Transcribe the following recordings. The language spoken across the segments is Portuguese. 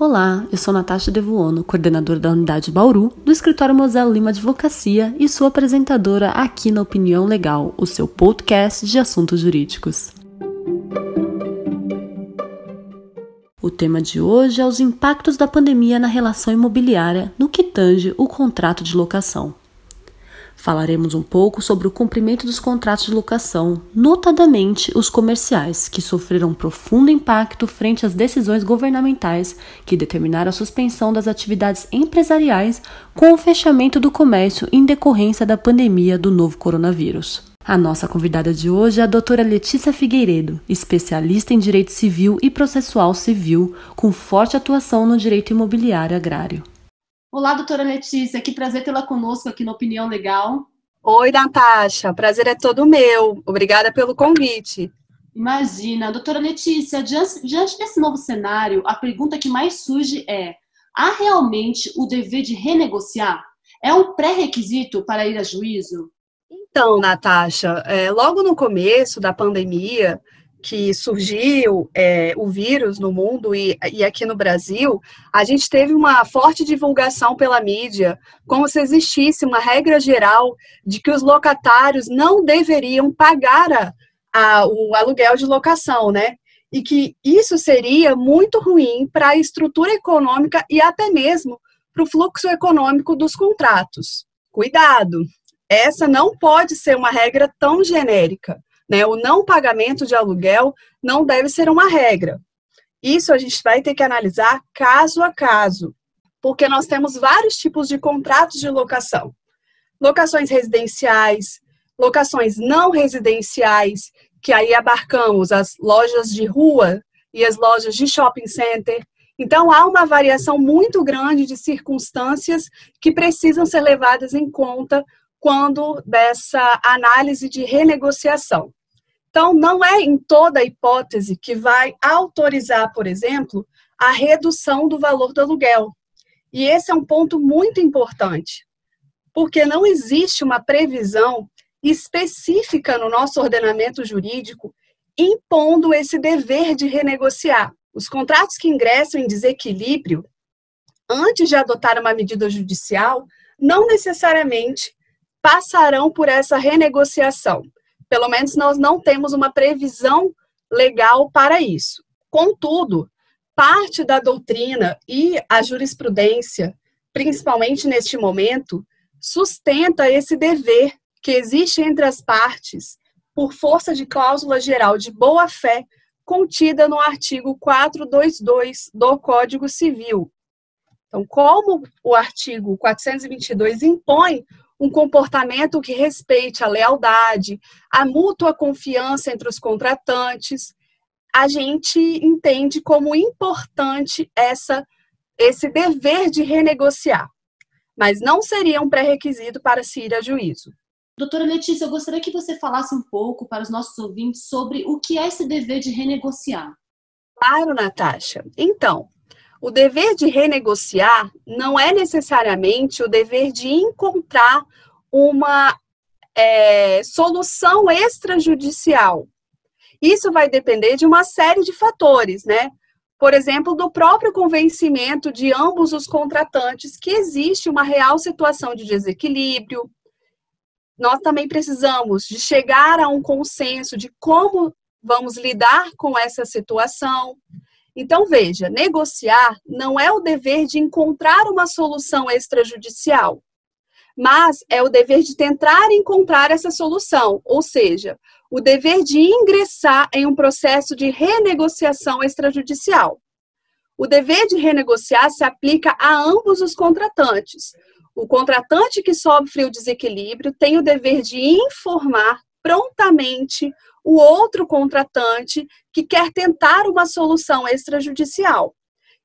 Olá, eu sou Natasha Devuono, coordenadora da unidade Bauru, do escritório Mosela Lima Advocacia e sua apresentadora aqui na Opinião Legal, o seu podcast de assuntos jurídicos. O tema de hoje é os impactos da pandemia na relação imobiliária no que tange o contrato de locação. Falaremos um pouco sobre o cumprimento dos contratos de locação, notadamente os comerciais, que sofreram profundo impacto frente às decisões governamentais que determinaram a suspensão das atividades empresariais com o fechamento do comércio em decorrência da pandemia do novo coronavírus. A nossa convidada de hoje é a doutora Letícia Figueiredo, especialista em direito civil e processual civil, com forte atuação no direito imobiliário agrário. Olá, doutora Letícia, que prazer tê-la conosco aqui no Opinião Legal. Oi, Natasha, prazer é todo meu. Obrigada pelo convite. Imagina, doutora Letícia, diante, diante desse novo cenário, a pergunta que mais surge é: há realmente o dever de renegociar? É um pré-requisito para ir a juízo? Então, Natasha, é, logo no começo da pandemia, que surgiu é, o vírus no mundo e, e aqui no Brasil, a gente teve uma forte divulgação pela mídia, como se existisse uma regra geral de que os locatários não deveriam pagar a, a, o aluguel de locação, né? E que isso seria muito ruim para a estrutura econômica e até mesmo para o fluxo econômico dos contratos. Cuidado! Essa não pode ser uma regra tão genérica né? O não pagamento de aluguel não deve ser uma regra. Isso a gente vai ter que analisar caso a caso, porque nós temos vários tipos de contratos de locação: locações residenciais, locações não residenciais, que aí abarcamos as lojas de rua e as lojas de shopping center. Então, há uma variação muito grande de circunstâncias que precisam ser levadas em conta quando dessa análise de renegociação. Então, não é em toda hipótese que vai autorizar, por exemplo, a redução do valor do aluguel. E esse é um ponto muito importante, porque não existe uma previsão específica no nosso ordenamento jurídico impondo esse dever de renegociar. Os contratos que ingressam em desequilíbrio, antes de adotar uma medida judicial, não necessariamente passarão por essa renegociação. Pelo menos nós não temos uma previsão legal para isso. Contudo, parte da doutrina e a jurisprudência, principalmente neste momento, sustenta esse dever que existe entre as partes por força de cláusula geral de boa-fé contida no artigo 422 do Código Civil. Então, como o artigo 422 impõe um comportamento que respeite a lealdade, a mútua confiança entre os contratantes, a gente entende como importante essa esse dever de renegociar, mas não seria um pré-requisito para se ir a juízo. Doutora Letícia, eu gostaria que você falasse um pouco para os nossos ouvintes sobre o que é esse dever de renegociar. Claro, Natasha. Então, o dever de renegociar não é necessariamente o dever de encontrar uma é, solução extrajudicial. Isso vai depender de uma série de fatores, né? Por exemplo, do próprio convencimento de ambos os contratantes que existe uma real situação de desequilíbrio. Nós também precisamos de chegar a um consenso de como vamos lidar com essa situação. Então, veja, negociar não é o dever de encontrar uma solução extrajudicial, mas é o dever de tentar encontrar essa solução, ou seja, o dever de ingressar em um processo de renegociação extrajudicial. O dever de renegociar se aplica a ambos os contratantes. O contratante que sofre o desequilíbrio tem o dever de informar prontamente o outro contratante que quer tentar uma solução extrajudicial.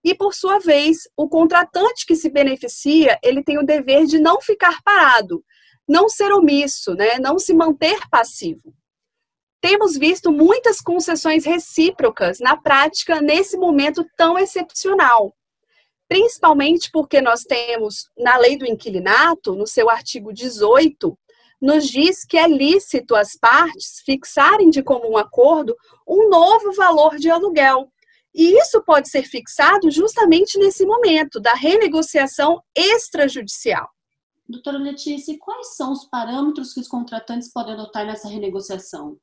E, por sua vez, o contratante que se beneficia, ele tem o dever de não ficar parado, não ser omisso, né? não se manter passivo. Temos visto muitas concessões recíprocas na prática nesse momento tão excepcional, principalmente porque nós temos na lei do inquilinato, no seu artigo 18, nos diz que é lícito as partes fixarem de comum acordo um novo valor de aluguel. E isso pode ser fixado justamente nesse momento da renegociação extrajudicial. Doutora Letícia, quais são os parâmetros que os contratantes podem adotar nessa renegociação?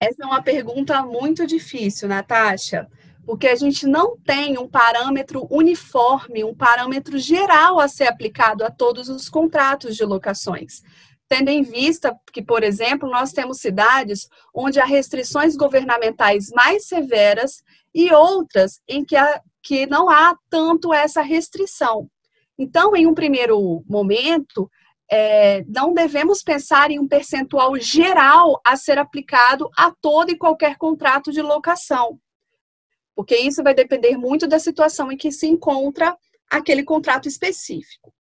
Essa é uma pergunta muito difícil, Natasha, porque a gente não tem um parâmetro uniforme, um parâmetro geral a ser aplicado a todos os contratos de locações. Tendo em vista que, por exemplo, nós temos cidades onde há restrições governamentais mais severas e outras em que, há, que não há tanto essa restrição. Então, em um primeiro momento, é, não devemos pensar em um percentual geral a ser aplicado a todo e qualquer contrato de locação, porque isso vai depender muito da situação em que se encontra aquele contrato específico.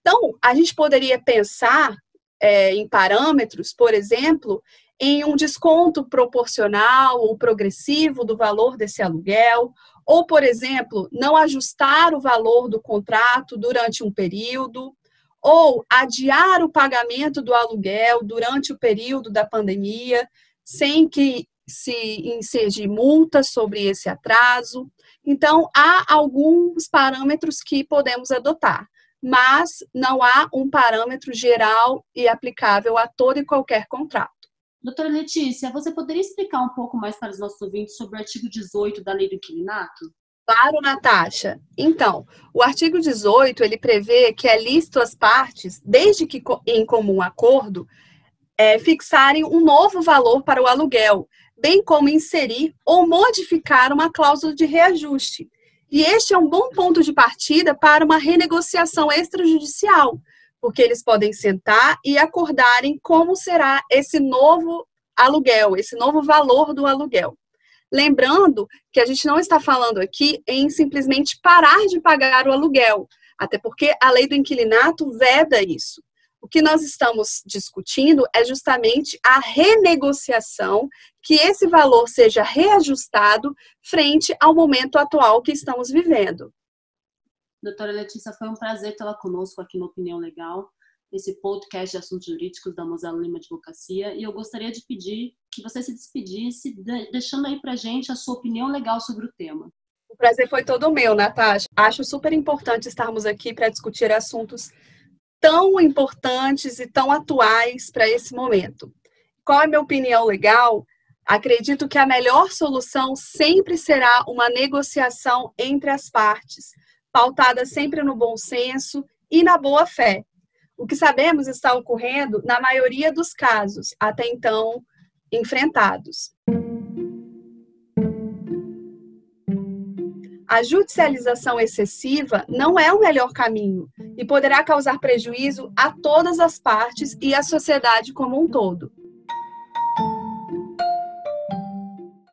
Então, a gente poderia pensar é, em parâmetros, por exemplo, em um desconto proporcional ou progressivo do valor desse aluguel, ou, por exemplo, não ajustar o valor do contrato durante um período, ou adiar o pagamento do aluguel durante o período da pandemia, sem que se enseje multa sobre esse atraso. Então, há alguns parâmetros que podemos adotar, mas não há um parâmetro geral e aplicável a todo e qualquer contrato. Doutora Letícia, você poderia explicar um pouco mais para os nossos ouvintes sobre o artigo 18 da Lei do Inquilinato? Claro, Natasha. Então, o artigo 18, ele prevê que é lícito as partes, desde que em comum acordo, é, fixarem um novo valor para o aluguel, bem como inserir ou modificar uma cláusula de reajuste. E este é um bom ponto de partida para uma renegociação extrajudicial, porque eles podem sentar e acordarem como será esse novo aluguel, esse novo valor do aluguel. Lembrando que a gente não está falando aqui em simplesmente parar de pagar o aluguel, até porque a lei do inquilinato veda isso. O que nós estamos discutindo é justamente a renegociação, que esse valor seja reajustado frente ao momento atual que estamos vivendo. Doutora Letícia, foi um prazer tê-la conosco aqui no Opinião Legal, esse podcast de assuntos jurídicos da Mosela Lima Advocacia, e eu gostaria de pedir que você se despedisse, deixando aí para gente a sua opinião legal sobre o tema. O prazer foi todo meu, Natasha. Acho super importante estarmos aqui para discutir assuntos tão importantes e tão atuais para esse momento. Qual é a minha opinião legal? Acredito que a melhor solução sempre será uma negociação entre as partes, pautada sempre no bom senso e na boa fé. O que sabemos está ocorrendo na maioria dos casos, até então enfrentados. A judicialização excessiva não é o melhor caminho e poderá causar prejuízo a todas as partes e à sociedade como um todo.